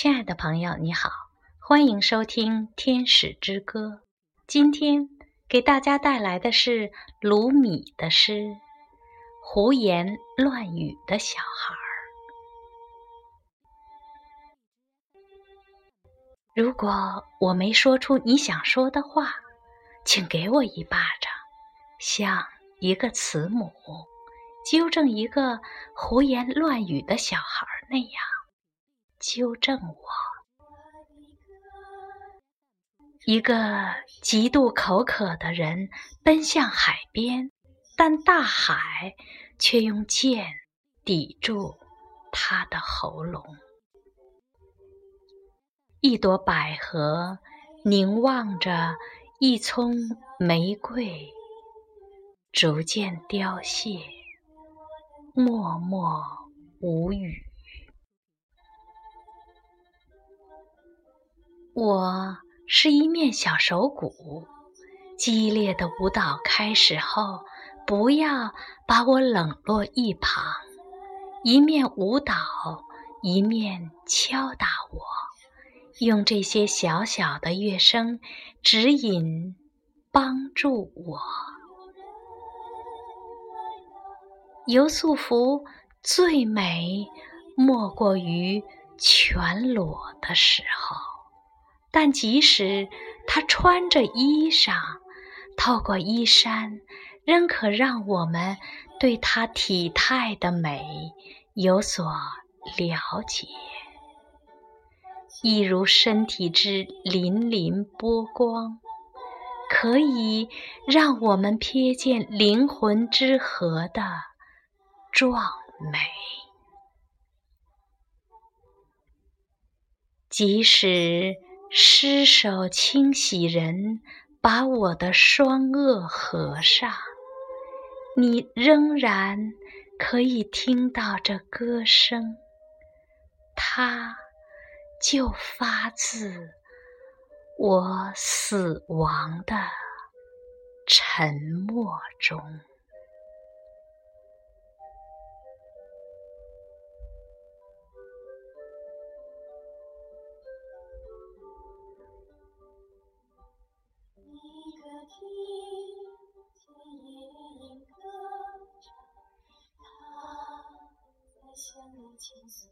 亲爱的朋友，你好，欢迎收听《天使之歌》。今天给大家带来的是卢米的诗《胡言乱语的小孩》。如果我没说出你想说的话，请给我一巴掌，像一个慈母纠正一个胡言乱语的小孩那样。纠正我，一个极度口渴的人奔向海边，但大海却用剑抵住他的喉咙。一朵百合凝望着一丛玫瑰，逐渐凋谢，默默无语。我是一面小手鼓，激烈的舞蹈开始后，不要把我冷落一旁。一面舞蹈，一面敲打我，用这些小小的乐声指引、帮助我。游素服最美，莫过于全裸的时候。但即使他穿着衣裳，透过衣衫，仍可让我们对他体态的美有所了解。一如身体之粼粼波光，可以让我们瞥见灵魂之河的壮美。即使。失手清洗人，把我的双颚合上，你仍然可以听到这歌声，它就发自我死亡的沉默中。的倾诉